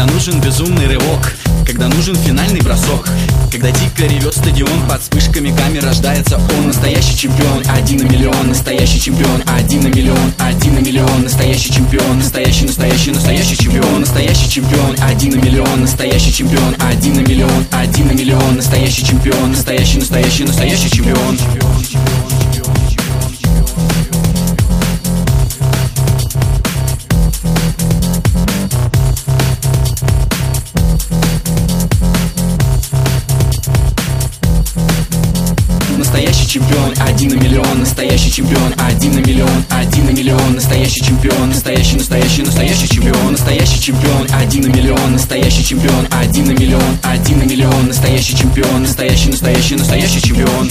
Когда нужен безумный рывок Когда нужен финальный бросок Когда дико ревет стадион Под вспышками камер рождается он Настоящий чемпион Один на миллион Настоящий чемпион Один на миллион Один на миллион Настоящий чемпион Настоящий, настоящий, настоящий чемпион Настоящий чемпион Один на миллион Настоящий чемпион Один на миллион Один на миллион Настоящий чемпион Настоящий, настоящий, настоящий чемпион Настоящий чемпион, один на миллион Настоящий чемпион, один на миллион Один на миллион, настоящий чемпион Настоящий, настоящий, настоящий чемпион Настоящий чемпион, один на миллион Настоящий чемпион, один на миллион Один на миллион, настоящий чемпион Настоящий, настоящий, настоящий чемпион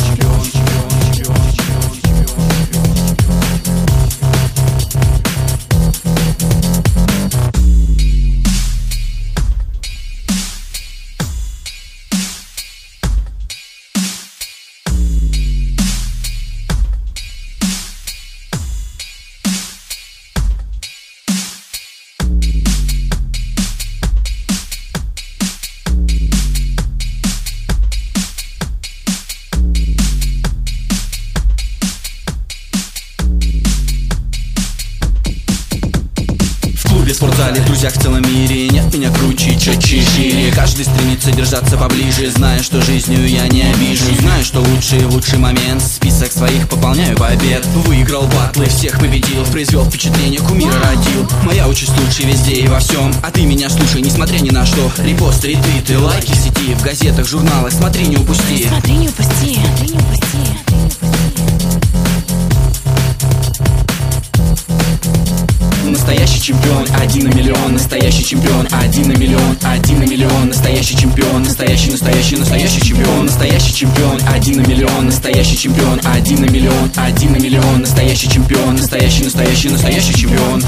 клубе, спортзале, в друзьях в целом мире. Нет меня круче, четче, шире Каждый стремится держаться поближе Зная, что жизнью я не обижу Знаю, что лучший, лучший момент. Список своих пополняю побед Выиграл батлы, всех победил. Произвел впечатление, кумира родил. Моя участь лучше везде и во всем. А ты меня слушай, несмотря ни на что. Репосты, ретвиты, лайки в сети В газетах, журналах, смотри, не упусти. Смотри, не упусти, чемпион, один на миллион Настоящий чемпион, один на миллион Один на миллион, настоящий чемпион Настоящий, настоящий, настоящий чемпион Настоящий чемпион, один на миллион Настоящий чемпион, один на миллион Один на миллион, настоящий чемпион Настоящий, настоящий, настоящий чемпион